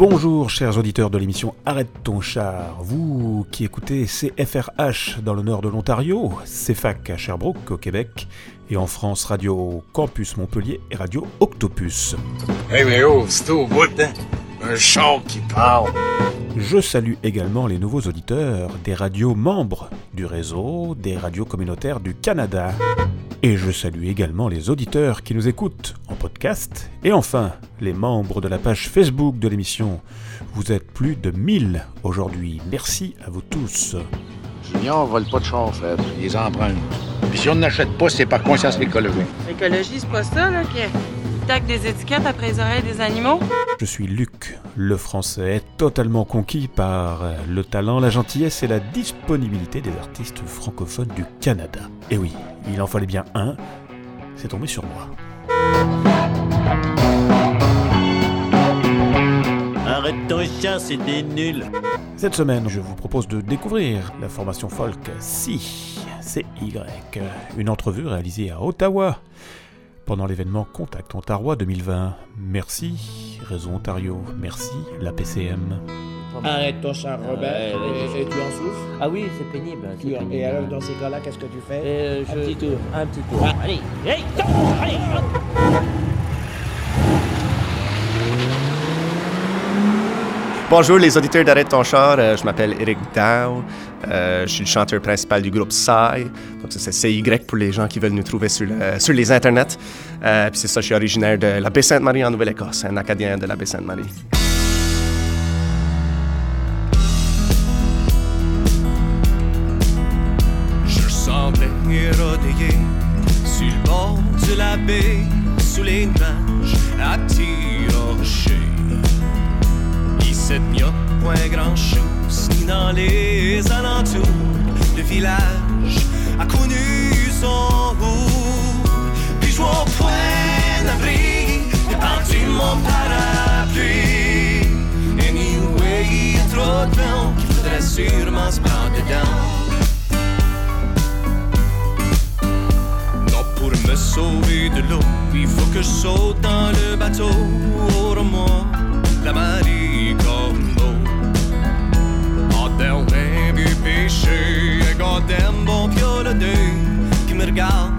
Bonjour chers auditeurs de l'émission Arrête ton char, vous qui écoutez CFRH dans le nord de l'Ontario, CFAC à Sherbrooke au Québec et en France Radio Campus Montpellier et Radio Octopus. Hey mais oh, c'est au bout, hein? Un chant qui parle. Je salue également les nouveaux auditeurs des radios membres du réseau des radios communautaires du Canada. Et je salue également les auditeurs qui nous écoutent en podcast. Et enfin, les membres de la page Facebook de l'émission. Vous êtes plus de 1000 aujourd'hui. Merci à vous tous. Junior vole pas de char, Fred. Il les emprunte. Puis si on n'achète pas, c'est par conscience écologique. L'écologie, c'est pas ça, là, qui tac des étiquettes après les oreilles des animaux? Je suis Luc, le français, totalement conquis par le talent, la gentillesse et la disponibilité des artistes francophones du Canada. Et oui, il en fallait bien un, c'est tombé sur moi. Arrête ton chat, c'était nul. Cette semaine, je vous propose de découvrir la formation folk CY, CY, une entrevue réalisée à Ottawa pendant l'événement Contact Ontario 2020. Merci, Réseau Ontario. Merci, la PCM. Arrête ton char, Robert. Ouais, et, et tu en souffres? Ah oui, c'est pénible. Et alors, dans ces cas-là, qu'est-ce que tu fais? Euh, Un petit tour. Un petit tour. Ah. Allez, allez, Bonjour les auditeurs d'Arrête ton char, euh, je m'appelle Eric Dow, euh, je suis le chanteur principal du groupe Psy, donc c'est CY pour les gens qui veulent nous trouver sur, les internets. Euh, puis c'est ça, je suis originaire de la Baie-Sainte-Marie en Nouvelle-Écosse, un Acadien de la Baie-Sainte-Marie. Je semblais sur le bord de la baie, sous les nuages, à. Cette n'y a point grand-chose, ni dans les alentours. Le village a connu son goût. Puis je vois point d'abri, dépendu mon parapluie. Anyway, il y a trop de vent, il faudrait sûrement se prendre dedans. Non, pour me sauver de l'eau, il faut que je saute dans le bateau au remords la. En dernier du péché, un gars d'un bon piolonné qui me regarde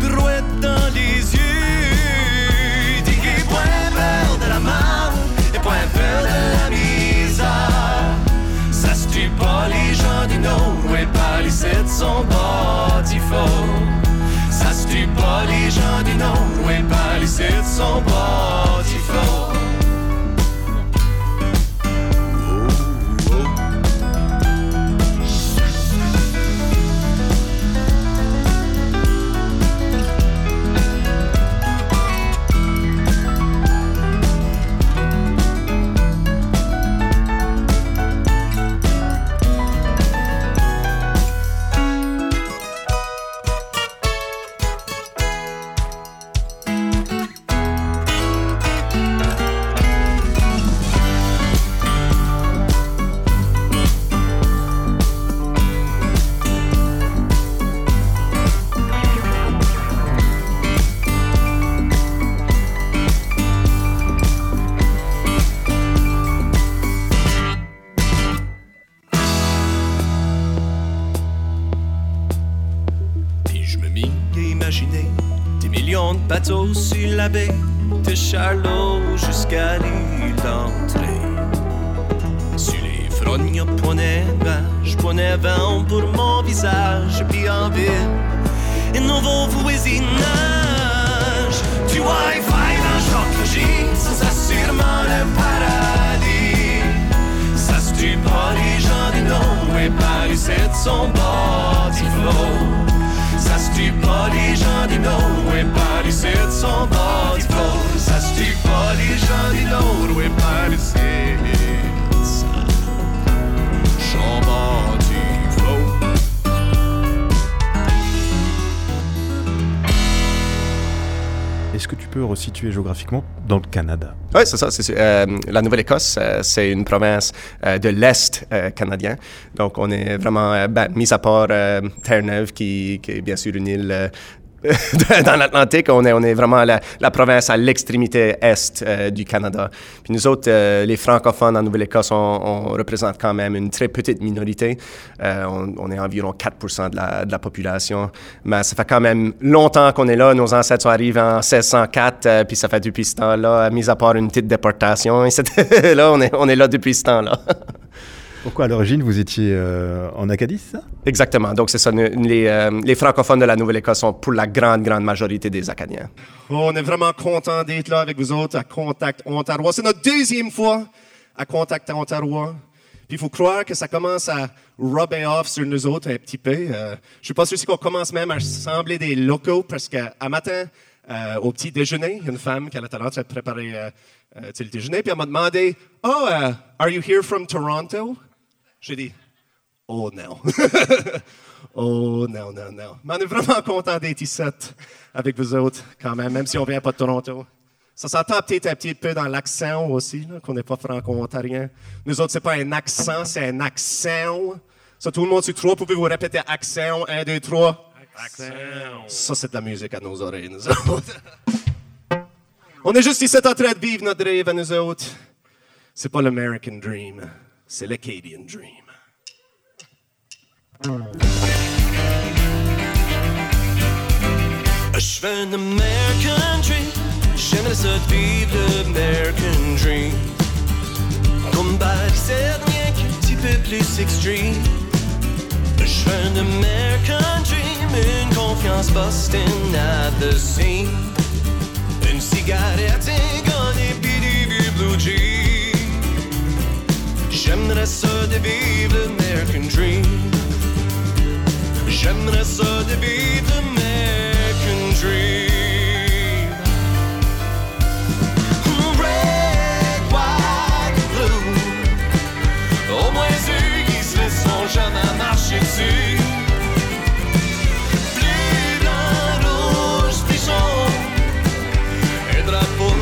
droit dans les yeux. Dit qu'il est point peur de la mort et point peur de la misère. Ça se tue pas les gens du Nord, ouais, pas les sept sont bâtis fort. Ça se tue pas les gens du Nord, ouais, pas les sept sont bâtis bateaux sur la baie de Charlot jusqu'à l'île d'entrée. Sur les y'a point neige, point vent pour mon visage, puis en ville, un nouveau voisinage. Du Wi-Fi dans ça c'est sûrement le paradis. Ça se tue pas les gens du Nord, et pas les sept sont bâtis flots. Ça se tue pas les gens du Nord, et pas les sept sont bâtis Est-ce que tu peux resituer géographiquement dans le Canada? Oui, c'est ça. c'est- euh, la Nouvelle-Écosse, euh, c'est une province euh, de l'Est canadien. Donc, on est vraiment, ben, mis à part Terre-Neuve, qui, qui est bien sûr une île dans l'Atlantique. On est, on est vraiment la, province à l'extrémité est euh, du Canada. Puis nous autres, euh, les francophones en Nouvelle-Écosse, on, représente quand même une très petite minorité. Euh, on, est environ 4 de la, de la, population. Mais ça fait quand même longtemps qu'on est là. Nos ancêtres sont arrivés en 1604, puis ça fait depuis ce temps-là, mis à part une petite déportation. Là, on est, on est là depuis ce temps-là. Pourquoi à l'origine vous étiez euh, en Acadie, ça? Exactement. Donc c'est ça. Les, euh, les, francophones de la Nouvelle-Écosse sont pour la grande, grande majorité des Acadiens. Oh, on est vraiment content d'être là avec vous autres à Contact Ontario. C'est notre deuxième fois à Contact Ontario. Puis il faut croire que ça commence à rubber off sur nous autres un petit peu. Euh, je suis pas sûr si on commence même à sembler des locaux parce qu'à matin, euh, au petit déjeuner, une femme qui a la tendance à préparer euh, le déjeuner, puis elle m'a demandé Oh, are you here from Toronto? J'ai dit, oh non. oh non, non, non. Mais on est vraiment content d'être ici avec vous autres, quand même, même si on vient pas de Toronto. Ça s'entend peut-être un petit peu dans l'accent aussi, qu'on n'est pas franco-ontarien. Nous autres, c'est pas un accent, c'est un accent. Ça, tout le monde sur trois, pouvez-vous répéter accent? Un, deux, trois. Accent. Ça, c'est de la musique à nos oreilles, nous autres. on est juste ici en train de vivre notre rêve à nous autres. C'est pas l'American Dream. C'est l'Acadian Dream. Je fais un American Dream. J'aimerais ça de vivre l'American Dream. Comme c'est rien qu'un petit peu plus extreme. Je fais un American Dream. Une confiance Boston at the scene. Une cigarette, un gun et puis des vieux blue jeans. J'aimerais ça de vivre l'American Dream. J'aimerais ça de vivre l'American Dream. Jamais marcher dessus. Bleu, blanc, rouge. Un drapeau,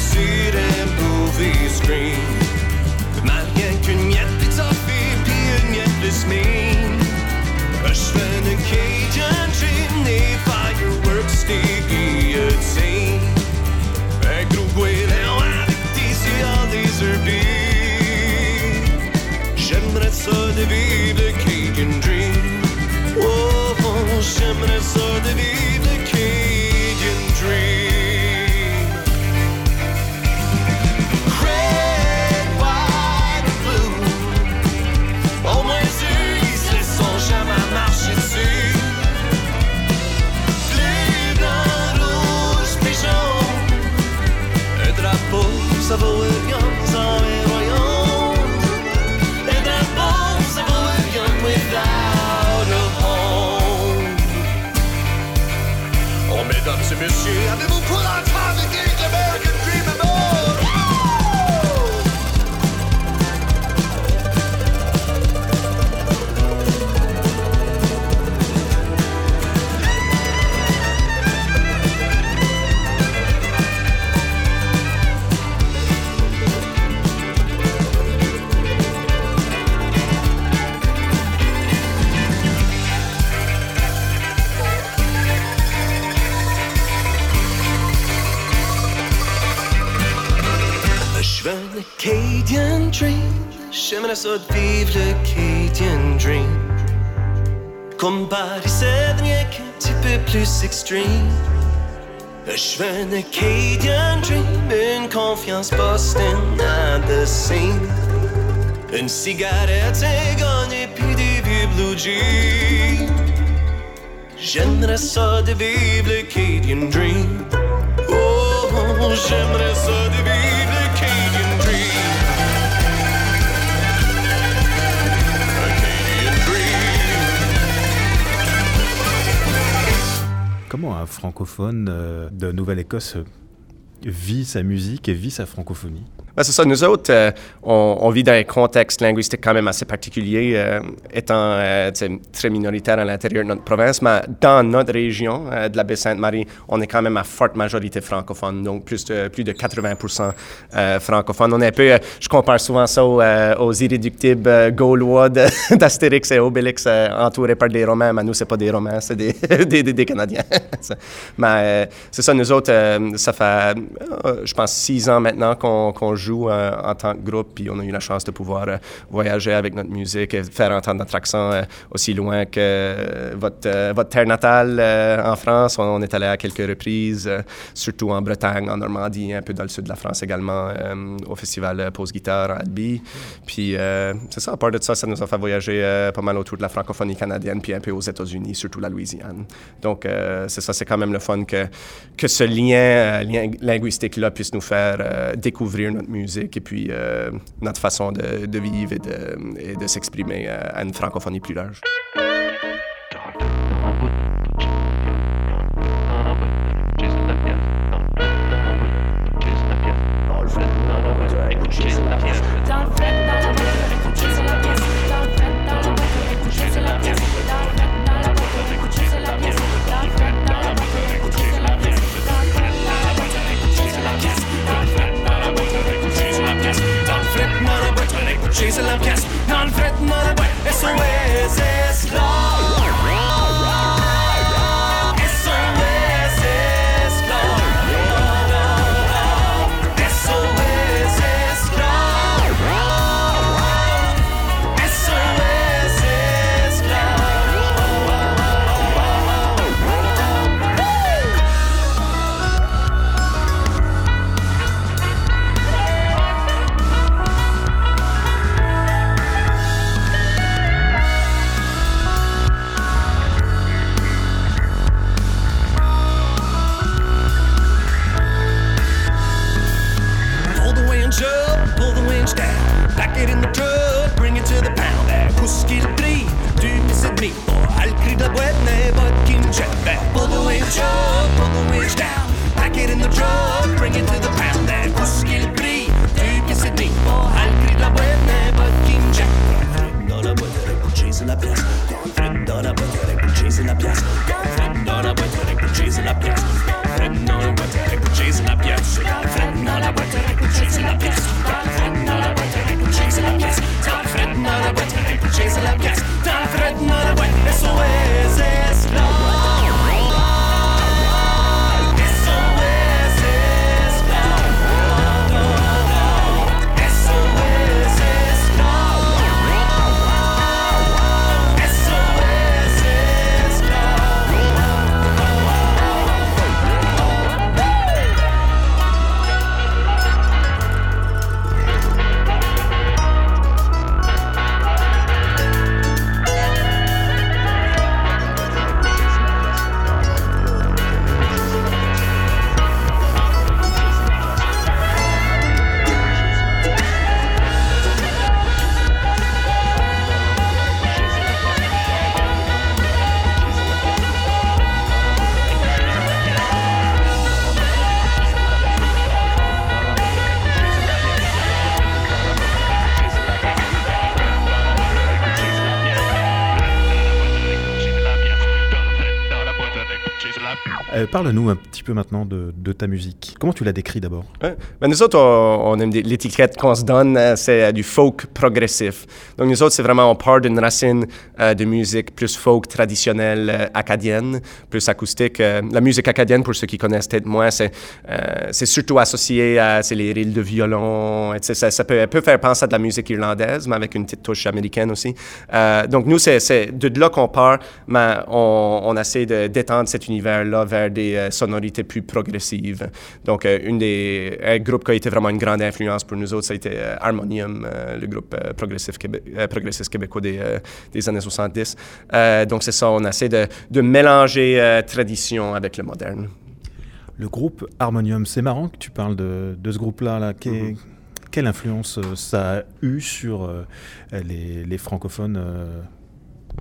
succeed in blue. Extreme. Je veux le Cadian Dream. Une confiance Boston at the scene. Une cigarette, un et puis des vieux blue jeans. J'aimerais ça de vivre le Cadian Dream. Oh, oh, oh, j'aimerais ça de vivre Comment un francophone euh, de Nouvelle-Écosse vit sa musique et vit sa francophonie? Ben, c'est ça. Nous autres, euh, on, vit dans un contexte linguistique quand même assez particulier, euh, étant euh, très minoritaire à l'intérieur de notre province, mais dans notre région de la Baie-Sainte-Marie, on est quand même à forte majorité francophone, donc plus de, plus de 80% euh, francophones. On est un peu, je compare souvent ça aux, irréductibles gaulois d'Astérix et Obélix entourés par des Romains, mais nous, c'est pas des Romains, c'est des, des, Canadiens. Mais c'est ça, nous autres, ça fait, je pense, six ans maintenant qu'on joue euh, en tant que groupe, puis on a eu la chance de pouvoir euh, voyager avec notre musique et faire entendre notre accent euh, aussi loin que votre, votre terre natale en France. On, est allé à quelques reprises, surtout en Bretagne, en Normandie, un peu dans le sud de la France également, au festival Pause Guitare à Albi. Puis c'est ça, à part de ça, ça nous a fait voyager pas mal autour de la francophonie canadienne, puis un peu aux États-Unis, surtout la Louisiane. Donc c'est ça, c'est quand même le fun que, que ce lien, euh, lien linguistique-là puisse nous faire découvrir notre musique et puis euh, notre façon de, vivre et de, et de s'exprimer euh, à une francophonie plus large. Chasing la pièce, dans le fret, dans la Euh, Parle-nous un petit peu maintenant de, ta musique. Comment tu la décris d'abord? Ben, nous autres, on, aime l'étiquette qu'on se donne, euh, c'est euh, du folk progressif. Donc nous autres, c'est vraiment, on part d'une racine de musique plus folk traditionnelle acadienne, plus acoustique. La musique acadienne, pour ceux qui connaissent peut-être moins, c'est surtout associé à les rilles de violon. et Ça, peut, faire penser à de la musique irlandaise, mais avec une petite touche américaine aussi. Donc nous, c'est de là qu'on part, mais on, on essaie d'étendre cet univers-là vers des euh, sonorités plus progressives. Donc, euh, une des, un groupe qui a été vraiment une grande influence pour nous autres, ça a été euh, Harmonium, euh, le groupe euh, progressif québé- euh, progressiste québécois des, euh, des années 70. Euh, donc, c'est ça, on essaie de, de mélanger euh, tradition avec le moderne. Le groupe Harmonium, c'est marrant que tu parles de, de ce groupe-là. Là. Qu'est- Quelle influence euh, ça a eu sur euh, les, les francophones euh,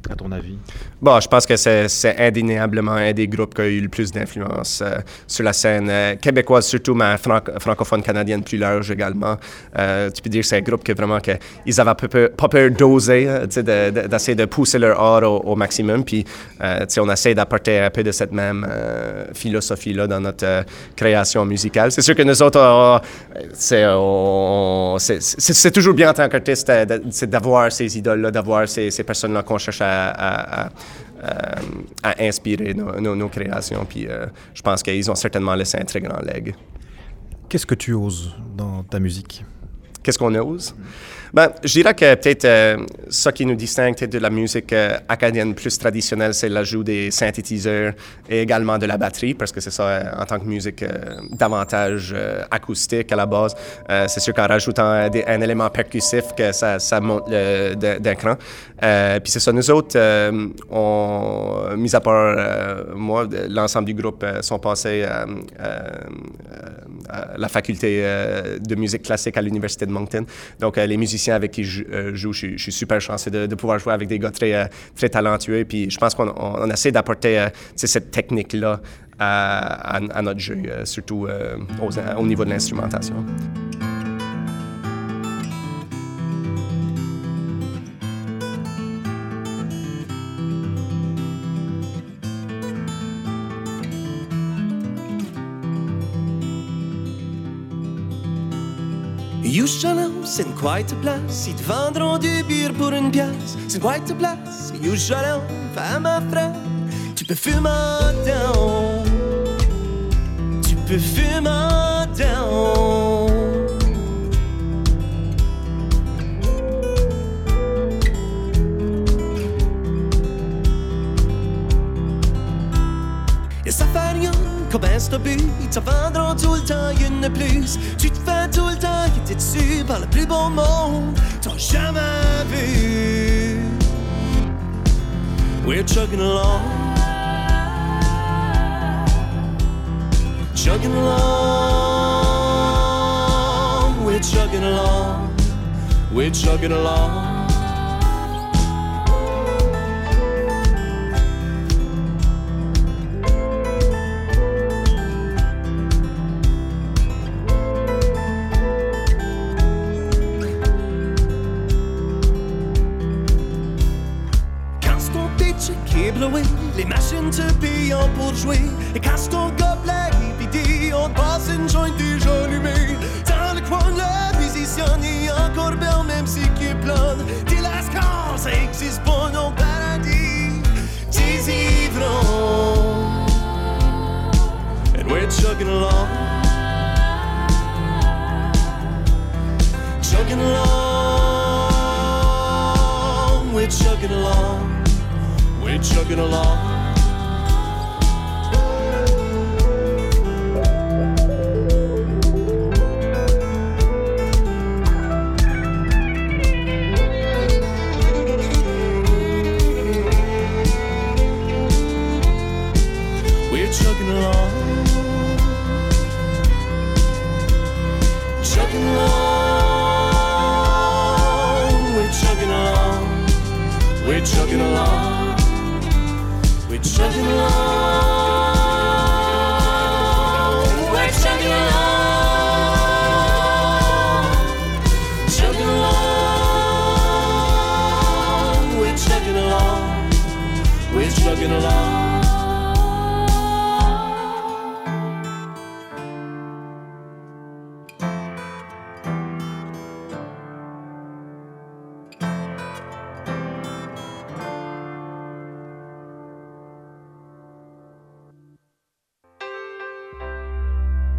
à ton avis? Bon, je pense que c'est indéniablement un des groupes qui a eu le plus d'influence euh, sur la scène euh, québécoise, surtout, mais franc- francophone canadienne plus large également. Euh, tu peux dire que c'est un groupe que vraiment que ils avaient pas peur, d'oser, d'essayer de, pousser leur art au, maximum. Puis, on essaie d'apporter un peu de cette même philosophie-là dans notre création musicale. C'est sûr que nous autres, c'est toujours bien en tant qu'artiste d'avoir ces idoles-là, d'avoir ces, ces personnes-là qu'on cherche à, euh, à inspirer nos créations. Puis euh, je pense qu'ils ont certainement laissé un très grand leg. Qu'est-ce que tu oses dans ta musique? Qu'est-ce qu'on ose? Ben, je dirais que peut-être euh, ce qui nous distingue de la musique euh, acadienne plus traditionnelle, c'est l'ajout des synthétiseurs et également de la batterie, parce que c'est ça, euh, en tant que musique euh, davantage acoustique à la base. C'est sûr qu'en rajoutant un élément percussif, que ça, monte d'un cran. Puis c'est ça, nous autres, mis à part moi, l'ensemble du groupe sont passés la faculté euh, de musique classique à l'Université de Moncton. Donc, euh, les musiciens avec qui je euh, joue, je, suis- super chanceux de, pouvoir jouer avec des gars très, euh, très talentueux. Puis je pense qu'on on, on essaie d'apporter euh, cette technique-là à, notre jeu, euh, surtout euh, au niveau de l'instrumentation. Yushalom, c'est une quiet place. Ils te vendront du bière pour une pièce. C'est une quiet place. Yushalom, femme à frère. Tu peux fumer down. Tu peux fumer down. Et ça fait rien, commence ton but, ils te vendront tout le temps une plus. Tu te fais tout le temps dessus par le plus beau monde, t'as jamais vu. We're chugging along, chugging along, we're chugging along, we're chugging along. Et quand ton gobelet vidé, on passe une jointe déjà allumée. Dans le coin y a encore belle, même si qui pleine. Dis la score, ça existe pas, non paradis. And we're chugging along. Chugging along. We're chugging along. We're chugging along.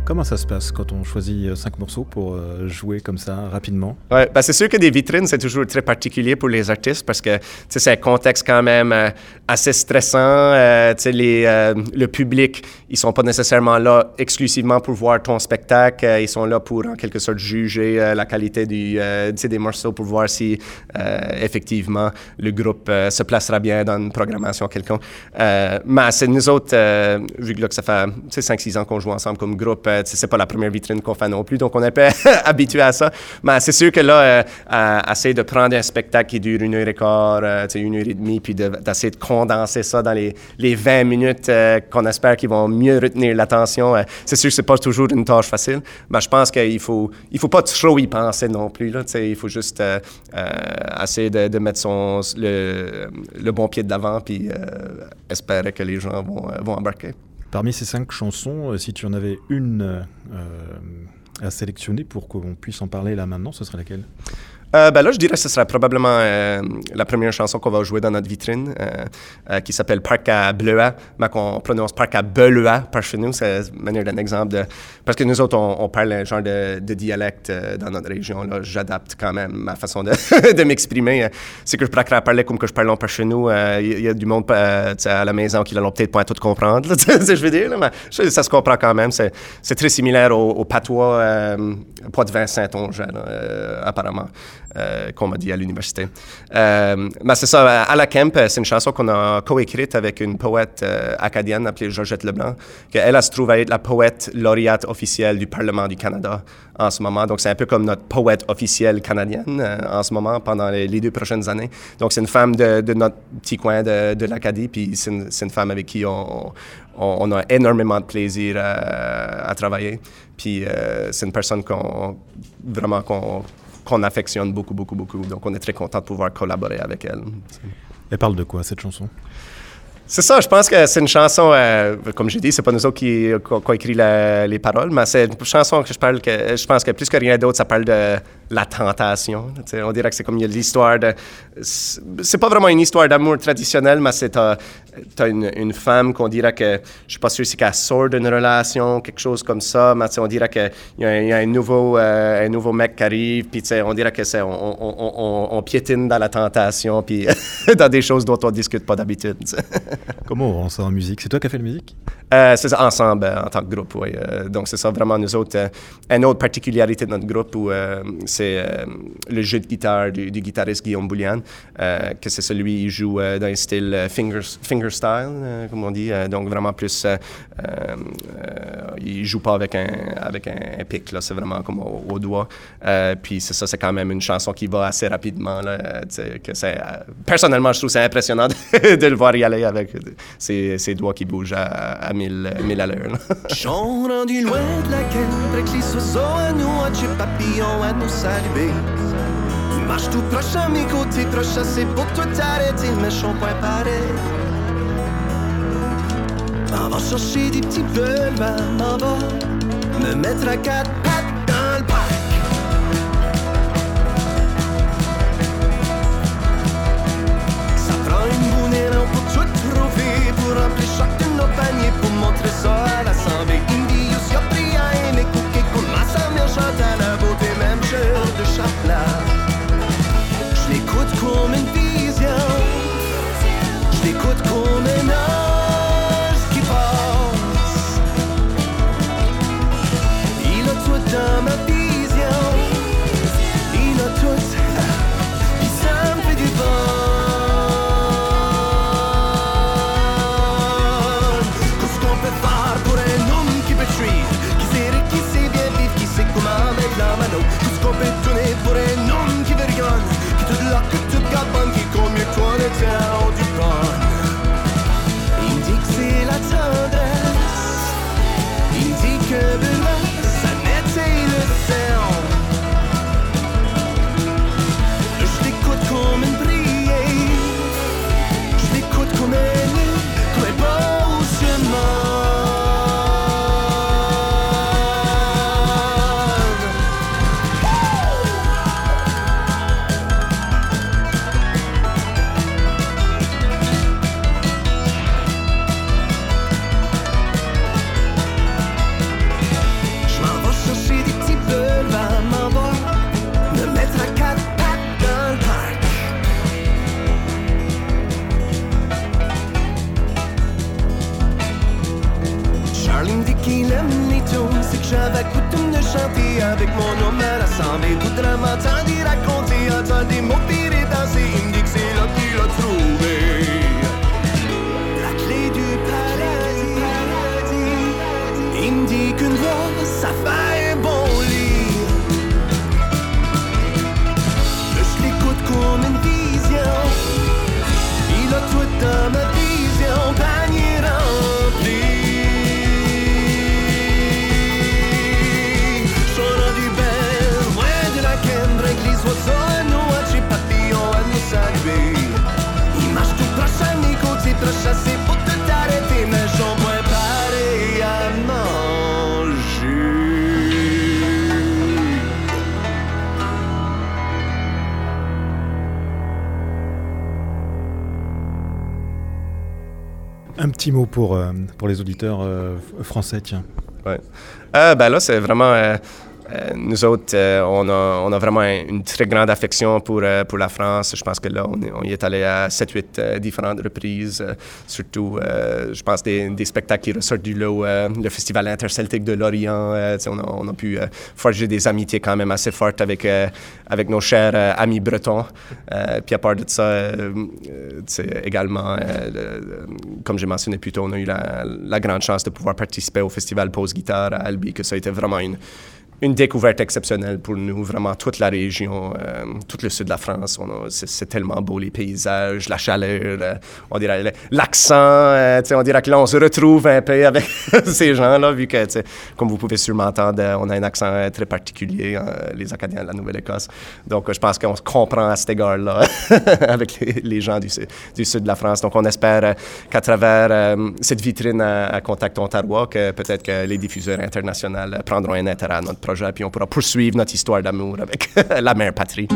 Comment ça se passe quand on choisit euh, cinq morceaux pour euh, jouer comme ça rapidement? Ben c'est sûr que des vitrines, c'est toujours très particulier pour les artistes parce que c'est un contexte quand même euh, assez stressant. Euh, les, le public, ils sont pas nécessairement là exclusivement pour voir ton spectacle. Ils sont là pour, en quelque sorte, juger la qualité du, des morceaux pour voir si, effectivement, le groupe se placera bien dans une programmation quelconque. Mais c'est nous autres, vu que, ça fait tu sais, 5-6 ans qu'on joue ensemble comme groupe, euh, c'est pas la première vitrine qu'on fait non plus, donc on est peu habitué à ça. Mais c'est sûr que là, euh, essayer de prendre un spectacle qui dure une heure et quart, euh, une heure et demie, puis de- d'essayer de, condenser ça dans les, les 20 minutes euh, qu'on espère qu'ils vont mieux retenir l'attention, c'est sûr que c'est pas toujours une tâche facile, mais je pense qu'il faut, il faut pas trop y penser non plus, il faut juste essayer de, mettre le, bon pied de l'avant, puis espérer que les gens vont embarquer. Parmi ces cinq chansons, euh, si tu en avais une euh, à sélectionner pour qu'on puisse en parler là maintenant, ce serait laquelle? Euh, ben là, je dirais que ce sera probablement euh, la première chanson qu'on va jouer dans notre vitrine, euh, qui s'appelle Parc à Bleuat, mais qu'on prononce Parc à Beleuat par chez nous. C'est manière d'un exemple de... Parce que nous autres, on, parle un genre de, de dialecte dans notre région. Là. J'adapte quand même ma façon de, de m'exprimer. C'est que je préfère parler comme que je parle par chez nous. Il y, a du monde à la maison qui l'ont peut-être pas tout comprendre, là, tu sais, je veux dire. mais ça se comprend quand même. C'est c'est très similaire au, patois Saint-Onge, là, euh, apparemment, euh, qu'on m'a dit à l'université. Euh, mais c'est ça, à la Kemp, euh, c'est une chanson qu'on a coécrite avec une poète acadienne appelée Georgette Leblanc, qu'elle, elle se trouve à être la poète lauréate officielle du Parlement du Canada en ce moment. Donc, c'est un peu comme notre poète officielle canadienne en ce moment pendant les, deux prochaines années. Donc, c'est une femme de, notre petit coin de, l'Acadie, puis c'est une, femme avec qui on, a énormément de plaisir à, travailler. Puis, c'est une personne qu'on vraiment qu'on qu'on affectionne beaucoup, beaucoup, beaucoup. Donc, on est très content de pouvoir collaborer avec elle. Elle parle de quoi cette chanson? C'est ça, je pense que c'est une chanson, euh, comme j'ai dit, c'est pas nous autres qui qui a écrit les paroles, mais c'est une chanson que je parle que je pense que plus que rien d'autre, ça parle de la tentation. On dirait que c'est comme l'histoire de. C'est pas vraiment une histoire d'amour traditionnelle, mais c'est t'as une, une femme qu'on dirait que je suis pas sûr si qu'elle sort d'une relation, quelque chose comme ça, mais on dirait qu'il y, y a un nouveau euh, un nouveau mec qui arrive, puis on dirait que c'est on, on, on- on piétine dans la tentation, puis dans des choses dont on discute pas d'habitude. Comment on rend ça en musique? C'est toi qui as fait la musique? Euh, c'est ça, ensemble, euh, en tant que groupe, oui. Euh, donc, c'est ça, vraiment, nous autres. une autre particularité de notre groupe, c'est le jeu de guitare du, guitariste Guillaume Boulian, que c'est celui, il joue dans un style finger, fingerstyle, euh, comme on dit. donc, vraiment plus. il joue pas avec un, avec un, pic, là, c'est vraiment comme au, doigt. Puis, c'est ça, c'est quand même une chanson qui va assez rapidement, là. que c'est, personnellement, je trouve c'est impressionnant de le voir y aller avec ses, ses doigts qui bougent à, à 1000, 1000 à l'heure. Chant rendu loin de la quête, avec les oiseaux à nous, à papillons à nous saluer. Tu marches tout proche à mes côtés, proche assez pour toi t'arrêter, je point pareil. M'en va chercher des petits boulevards, m'en va me mettre à quatre pattes dans le parc. Ça prend une bourrée pour tout która wyszła tym no pewnie pomocy sora petit mot pour, euh, pour les auditeurs euh, français, tiens. Ouais. Euh, ben là, c'est vraiment. euh, euh, nous autres, euh, on, a, vraiment une très grande affection pour, euh, la France. Je pense que là, on, y est allé à 7-8 euh, différentes reprises. surtout, je pense, des, spectacles qui ressortent du lot. le Festival interceltique de Lorient. on, a, pu forger des amitiés quand même assez fortes avec, avec nos chers amis bretons. Puis à part de ça, sais, également, le- le- comme j'ai mentionné plus tôt, on a eu la, la grande chance de pouvoir participer au Festival Pause Guitare à Albi, que ça a été vraiment une, une découverte exceptionnelle pour nous, vraiment toute la région, euh, tout le sud de la France. C'est tellement beau, les paysages, la chaleur, euh, on dirait l'accent. euh, on dirait que là, on se retrouve un peu avec ces gens-là, vu que, comme vous pouvez sûrement entendre, euh, on a un accent euh, très particulier, les Acadiens de la Nouvelle-Écosse. Donc, je pense qu'on se comprend à cet égard-là avec les, gens du, su- du sud de la France. Donc, on espère qu'à travers cette vitrine à, à Contact Ontario, que peut-être que les diffuseurs internationaux prendront un intérêt à notre projet, puis on pourra poursuivre notre histoire d'amour avec la mère patrie.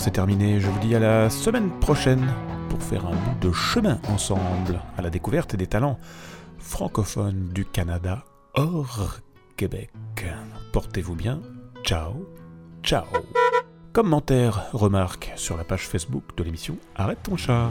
C'est terminé. Je vous dis à la semaine prochaine pour faire un bout de chemin ensemble à la découverte des talents francophones du Canada hors Québec. Portez-vous bien. Ciao. Ciao. Commentaires, remarques sur la page Facebook de l'émission Arrête ton char.